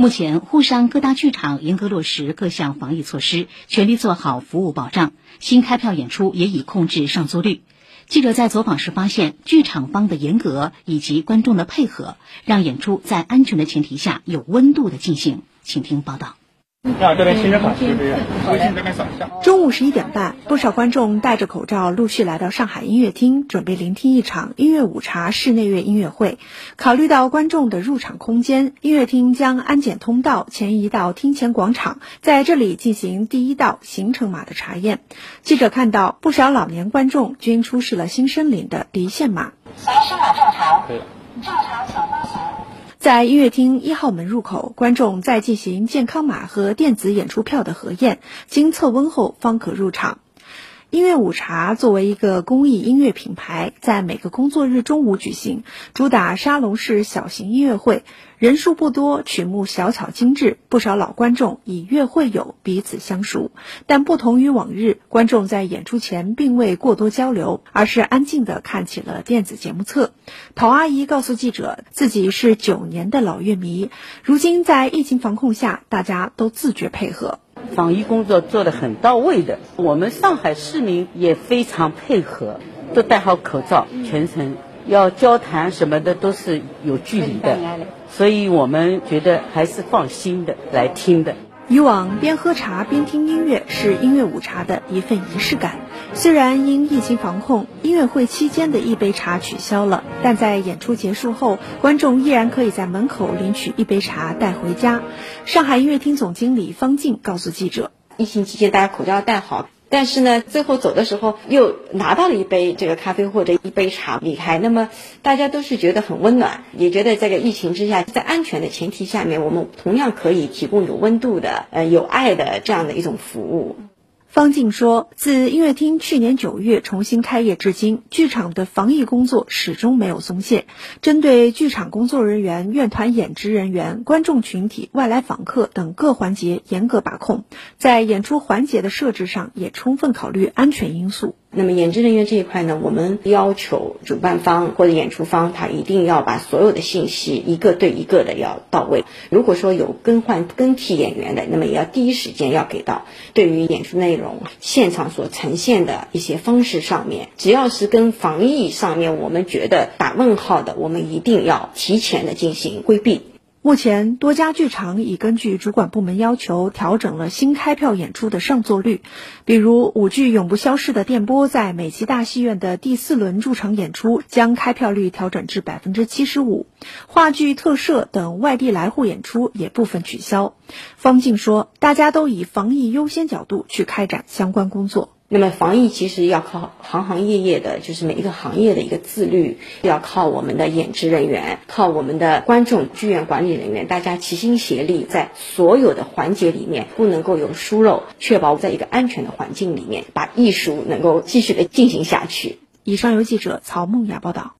目前，沪上各大剧场严格落实各项防疫措施，全力做好服务保障。新开票演出也已控制上座率。记者在走访时发现，剧场方的严格以及观众的配合，让演出在安全的前提下有温度的进行。请听报道。啊，这边行人好，是不是？微信这边扫一下。中午十一点半，不少观众戴着口罩陆续来到上海音乐厅，准备聆听一场音乐午茶室内乐音乐会。考虑到观众的入场空间，音乐厅将安检通道前移到厅前广场，在这里进行第一道行程码的查验。记者看到，不少老年观众均出示了新生领的离线码。随身码正常，正常小方形。在音乐厅一号门入口，观众在进行健康码和电子演出票的核验，经测温后方可入场。音乐午茶作为一个公益音乐品牌，在每个工作日中午举行，主打沙龙式小型音乐会，人数不多，曲目小巧精致，不少老观众以乐会友彼此相熟。但不同于往日，观众在演出前并未过多交流，而是安静地看起了电子节目册。陶阿姨告诉记者，自己是九年的老乐迷，如今在疫情防控下，大家都自觉配合。防疫工作做得很到位的，我们上海市民也非常配合，都戴好口罩，全程要交谈什么的都是有距离的，所以我们觉得还是放心的来听的。以往边喝茶边听音乐是音乐午茶的一份仪式感。虽然因疫情防控，音乐会期间的一杯茶取消了，但在演出结束后，观众依然可以在门口领取一杯茶带回家。上海音乐厅总经理方静告诉记者：“疫情期间大家口罩戴好。”但是呢，最后走的时候又拿到了一杯这个咖啡或者一杯茶离开，那么大家都是觉得很温暖，也觉得这个疫情之下，在安全的前提下面，我们同样可以提供有温度的、呃有爱的这样的一种服务。方静说：“自音乐厅去年九月重新开业至今，剧场的防疫工作始终没有松懈。针对剧场工作人员、院团演职人员、观众群体、外来访客等各环节严格把控，在演出环节的设置上也充分考虑安全因素。”那么演职人员这一块呢，我们要求主办方或者演出方，他一定要把所有的信息一个对一个的要到位。如果说有更换更替演员的，那么也要第一时间要给到。对于演出内容、现场所呈现的一些方式上面，只要是跟防疫上面我们觉得打问号的，我们一定要提前的进行规避。目前，多家剧场已根据主管部门要求调整了新开票演出的上座率。比如，舞剧《永不消逝的电波》在美琪大戏院的第四轮驻场演出，将开票率调整至百分之七十五；话剧特摄等外地来沪演出也部分取消。方静说：“大家都以防疫优先角度去开展相关工作。”那么防疫其实要靠行行业业的，就是每一个行业的一个自律，要靠我们的演职人员，靠我们的观众、剧院管理人员，大家齐心协力，在所有的环节里面不能够有疏漏，确保在一个安全的环境里面，把艺术能够继续的进行下去。以上由记者曹梦雅报道。